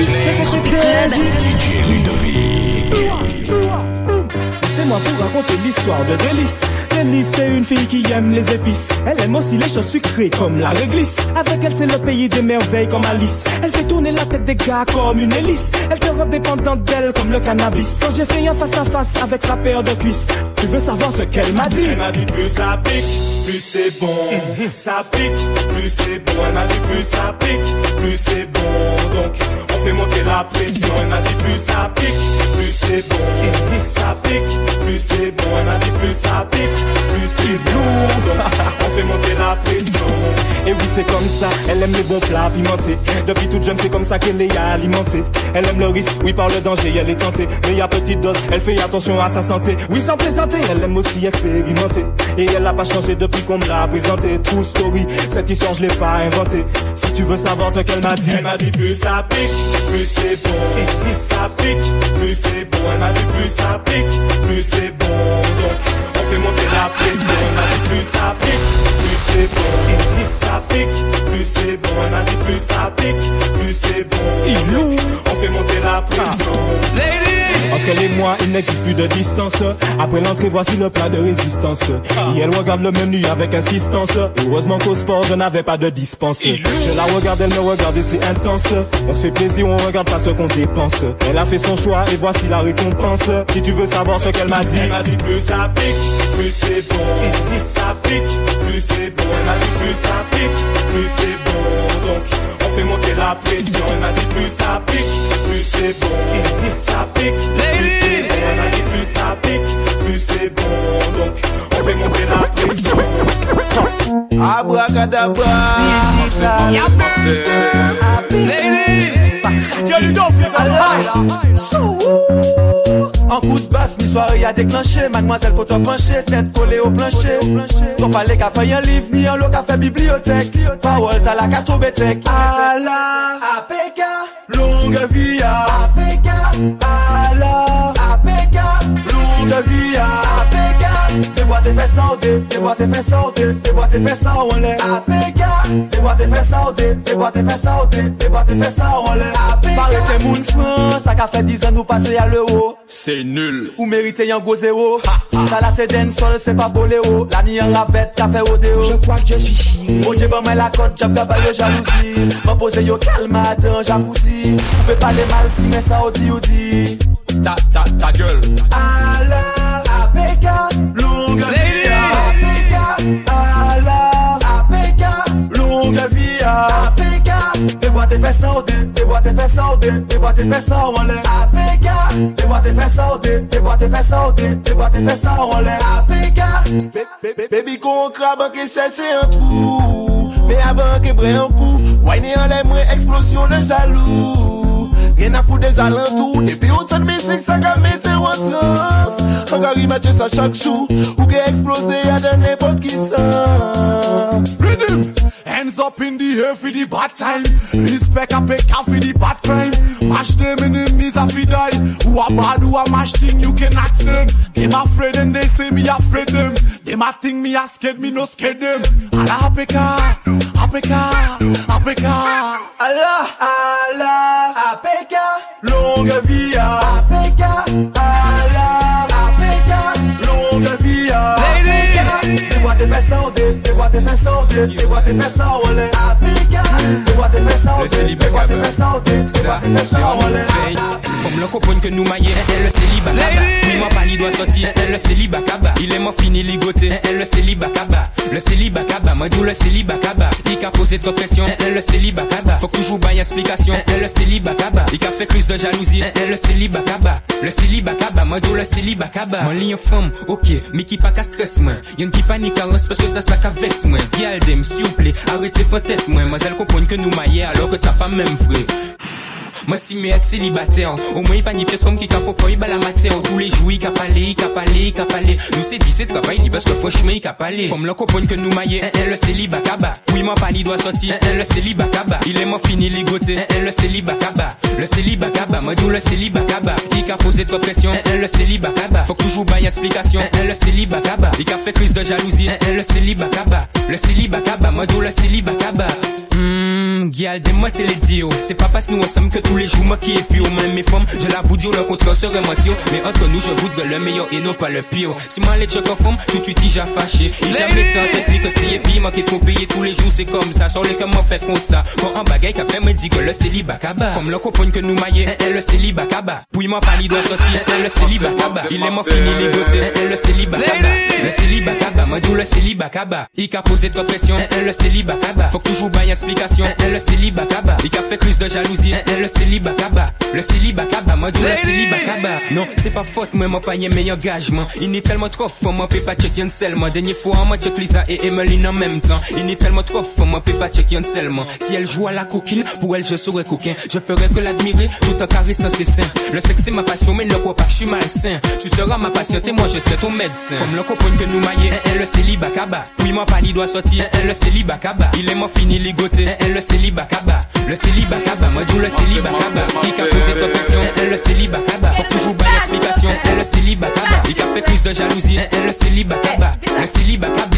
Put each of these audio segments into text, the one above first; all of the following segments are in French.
DJ Ludovic. C'est moi pour raconter l'histoire de Délice. Délice, c'est une fille qui aime les épices. Elle aime aussi les choses sucrées comme la réglisse. Avec elle, c'est le pays des merveilles comme Alice. Elle fait tourner la tête des gars comme une hélice. Elle te rend dépendante d'elle comme le cannabis. Quand j'ai fait un face à face avec sa paire de cuisses, tu veux savoir ce qu'elle m'a dit? Elle m'a dit plus ça pique, plus c'est bon. Ça pique, plus c'est bon. Elle m'a dit plus ça pique, plus c'est bon. Donc fait monter la pression. Elle m'a dit plus ça pique, plus c'est bon. Ça pique, plus c'est bon. Elle m'a dit plus ça pique, plus c'est bon. On fait monter la pression. Et oui, c'est comme ça, elle aime les bons plats pimentés. Depuis toute jeune, c'est comme ça qu'elle est alimentée. Elle aime le risque, oui, par le danger, elle est tentée. Mais à petite dose, elle fait attention à sa santé. Oui, sans plaisanter, elle aime aussi expérimenter. Et elle n'a pas changé depuis qu'on me l'a présenté. True story, cette histoire, je l'ai pas inventée. Tu veux savoir ce qu'elle m'a dit, Elle m'a dit plus ça pique, plus c'est bon. Ça pique, plus c'est bon. Elle m'a dit plus ça pique, plus c'est bon. Donc on fait monter la pression. Elle m'a dit plus ça pique, plus c'est bon. Ça pique, il n'existe plus de distance. Après l'entrée, voici le plat de résistance. Et elle regarde le menu avec insistance. Heureusement qu'au sport, je n'avais pas de dispense. Je la regarde, elle me regarde et c'est intense. On se fait plaisir, on regarde pas ce qu'on dépense. Elle a fait son choix et voici la récompense. Si tu veux savoir ce qu'elle m'a dit, Elle m'a dit plus ça pique, plus c'est bon. Ça pique, plus c'est bon. Elle m'a dit plus ça pique, plus c'est bon. Donc on fait monter la pression. Elle m'a dit plus ça pique, plus c'est bon. Ça pique, plus c'est bon. Elle m'a dit plus ça pique, plus c'est bon. Donc on fait monter la pression. Abracadabra. En soirée a déclenché Mademoiselle faut te pencher, tête collée au plancher. Ton palais qu'a fait un livre, ni un lot qu'a fait bibliothèque. Parole t'as la carte au bétec. À la APK, longue vie à APK À la Te boate fè saute, te boate fè saute, te boate fè sa ou lè APK Te boate fè saute, te boate fè saute, te boate fè sa ou lè APK Pare te moun fran, sa ka fè dizan nou pase ya l'euro. Se nul, ou merite yon go zero Ta la se den sol, se pa bolero La ni yon ravette, ka fè odeo Je kwa k je suis chiri Oje ban men la kote, jab kaba yo jalousi Man pose yo kalma, atan jacousi Ou pe pale mal si men sa ou di ou di Ta, ta, ta gueule. Alors, APK, saute, fais boîte et fais ça rouler. APK, fais boîte et fais sauter, fais boîte et fais sauter, fais boîte et fais ça rouler. APK, baby qu'on crabe qui cherche un trou. Mais avant que brille un coup, wine en l'air, moins explosion de jaloux. Rien à foutre des alentours, depuis autant de musique, ça qu'a mettre en transe. Encore imagine ça chaque jour, ou qu'est explosé à de n'importe qui sens. Up in the air for the bad time. Respect a pick out for the bad crime. Mash them enemies a fi die. Who a bad, who a mash thing, you can ask them. Them afraid and they say me afraid them. Them a think me a scared, me no scared them. Ala apeka, apeka, apeka. Allah, Allah, boîtes boîtes boîtes boîtes en l'air Comme le copain que nous maillons, elle le célibat kaba. Oui, moi pas ni doit sortir, elle le célibat kaba. Il est mort fini ligoté, elle le célibat kaba. Le célibat kaba, moi d'où le célibat kaba. Il a posé trop elle le célibat kaba. Faut toujours baille explication, elle le célibat kaba. Il fait crise de jalousie, elle le célibat kaba. Le célibat kaba, moi d'où le célibat kaba. Mon femme, ok, mais qui pas qu'à stress moi. Y'en qui panique à parce que ça ça qu'à vex moi. Galdem, s'il vous plaît, arrêtez peut-être moi. Moi elle que nous maillons alors que ça pas même vrai. Moi si mais être célibataire Au moins il pas ni comme qui capo quoi il bat la matière. Tous les jours il cap aller, il cap aller, il cap aller Nous c'est 17 travail ni parce que franchement il cap aller Comme le copain que nous maillons, un le célibat kaba Oui moi pas ni doit sortir, un le célibat kaba Il est mort fini ligoté, un le célibat Le célibat kaba, moi d'où le célibat kaba Il a posé trop pression, un le célibat kaba Faut toujours baille explication, un le célibat kaba Il a fait crise de jalousie, un le célibat kaba Le célibat kaba, moi d'où le célibat kaba Hmm, Gal, des moitiés les dios. C'est pas parce nous ensemble que tous les jours, moi qui est pire. Même mes femmes, je l'avoue dire, le contraire serait mentir. Mais entre nous, je voudrais le meilleur et non pas le pire. Si moi les check en forme, tout de suite, j'ai fâché. Il jamais de en technique, c'est et puis, moi qui trop payé tous les jours, c'est comme ça. Sur les que moi fait contre ça. Quand un bagaille qu'après me dit que le célibat kaba. Femme le comprendre que nous maillons, le célibat kaba. Puis moi, pas doit sortir, le célibat kaba. Il est mort fini les beautés, le célibat kaba. Le célibat kaba, moi dis le célibat kaba. Il a posé trop pression, le célibat kaba. Faut toujours baille explication, le célibat kaba. Il a fait crise de jalousie, le célibat kaba. Le célibat kaba, moi dis le célibat kaba. Non, c'est pas faute, moi, moi pas mes engagements. Il n'est tellement trop fort, moi, peut pas checker seulement. Dernier fois, moi, check Lisa et Emeline en même temps. Il n'est tellement trop fort, moi, peut pas checker seulement. Si elle joue à la coquine, pour elle, je serais coquin. Je ferais que l'admirer, tout en caressant ses seins. Le sexe, c'est ma passion, mais ne crois pas que je suis malsain. Tu seras ma patiente et moi, je serai ton médecin. Comme le copain que nous maillons, le célibat kaba. Puis moi, pas doit sortir, le célibat kaba. Il est mort fini ligoté, le célibat kaba. Le célibat kaba, moi, dis le célibat kaba. Il a posé ta question, le célibat kaba. Faut toujours pas l'explication, le célibat kaba. Il a fait crise de jalousie, le célibat kaba. Le célibat kaba,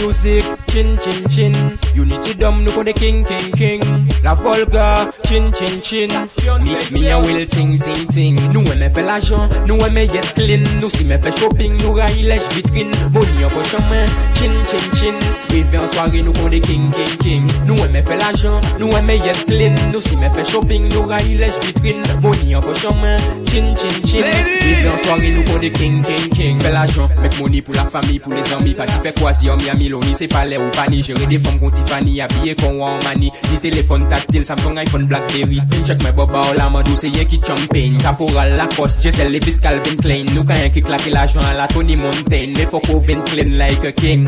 Music, chin chin chin. you need to dumb nou kon the king king king. La volga, chin chin chin. Me me a will ting ting ting. Nou me fe l'argent, jan, nou me yet clean. Nou si me fe shopping, nou ray lej vitrin. Boni an kon chaman, chin chin chin. Beve an soare nou kon the king king king. Nou me fe l'argent, jan, nou me yet clean. Nou si me fe shopping, nou ray lej vitrin. Boni an kon chaman, chin chin chin. Beve an soare nou kon the king king king. Fe l'argent, jan, mek money pou la famille, pou les ami. Pati fe kwazi an mi ami loni, pas pale fè ou pani Jere de fòm kon Tiffany Abye kon wè an mani. Di telefon taktil Samsung, iPhone, Blackberry. Chek mè boba ou la mandou se ye ki champagne. Kaporal la kos Jezelle le vis Calvin Klein. Nou kanyen ki klake l'ajan la Tony Montaigne. Mè fòk ou ven clean like a king.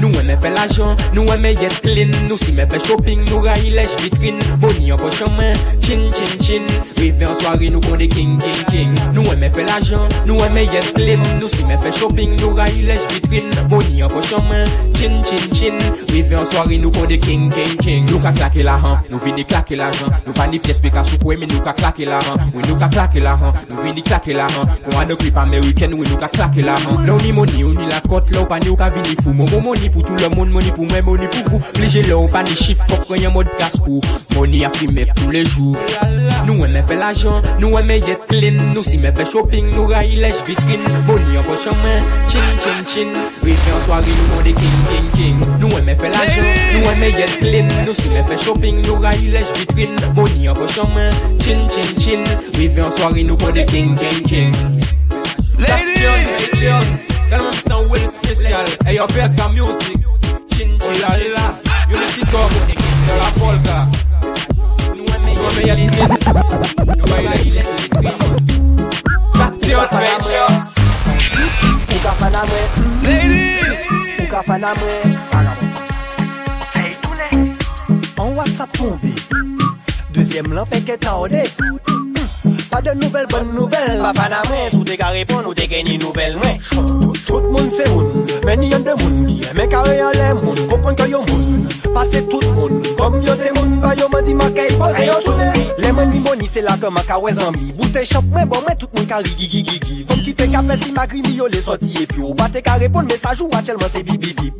Nou e wè mè fè l'ajan Nou e wè mè yet clean. Nou si mè fè shopping Nou rayi lèj vitrine. Boni an pochon mè Chin chin chin. Rive an soare nou kon de king king king. Nou e wè mè fè l'ajan Nou wè mè yet clean. Nou si mè fè shopping Nou rayi lèj vitrine. Boni an pochon mè Chin chin chin Rive oui, an soare nou kode king king king. Nou ka klake la han, nou vini klake la jan Nou pa ni piyes pe ka soukwe men nou ka klake la han Oui nou ka klake la han, nou vini klake la han Mwa an nou klip Ameriken oui nou ka klake la han Nou ni money ou ni la kote la ou pa ni ou ka vini fou. Mou mou money pou tout le moun, money pou mwen, money pou vous. Plije la ou pa ni chif, fok kwenye mod kaskou Money a fi mek pou le jou Nou eme fe la jan, nou eme yet clean. Nou si me fe shopping, nou rayi lej vitrin Money an poche an men, chin chin chin. Rive an soare nou kode king king king. Nou mè fè la chan, nou mè klin Nou si mè fè shopping, nou ray lèj vitrin Boni an pochon mè, chin chin chin. An nou king king king. Ladies! Gal mèm san wèl spesyal E fès ka music. Chin chin lè ti la. Nou mè klin Nou ray lèj vitrin Ladies! Mè Deuxième lan peke taode Pas de nouvelles, bonnes nouvelles. Pa fana mwen, sou te ka repon ou te geni nouvel mwen Tout moun se moun, men yon de moun Ki eme kare yon le moun, kompon ke yo moun Pase tout moun, kom yo se moun Ba yo man di man kay pose yo toune Le mwen ni boni se la ke man ka we zambi. Boute chop mwen bon mwen tout moun ka rigi gigi gigi ki te ka si ma gri mi yo le soti E pi ou ba te ka repon mesaj ou achelman se bi bi bi bi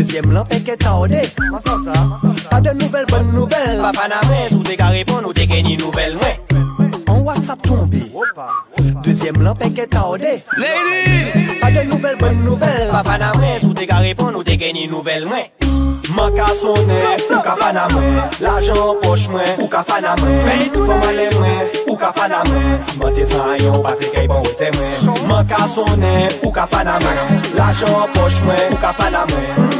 Dezyem lan peke tande Pa de nouvel bon nouvel Pa paname sou te ka repon ou te geni nouvel mwen An WhatsApp tombe Dezyem lan peke tande Ladies! Pa de nouvel bon nouvel Pa paname sou te ka repon ou te geni nouvel mwen Man ka sone, ou ka fana mwen L'ajan poch mwen, ou ka fana mwen Foman le mwen, ou ka fana mwen Si man te san yon, patre kay bon wote mwen Man ka sone, ou ka fana mwen L'ajan poch mwen, ou ka fana mwen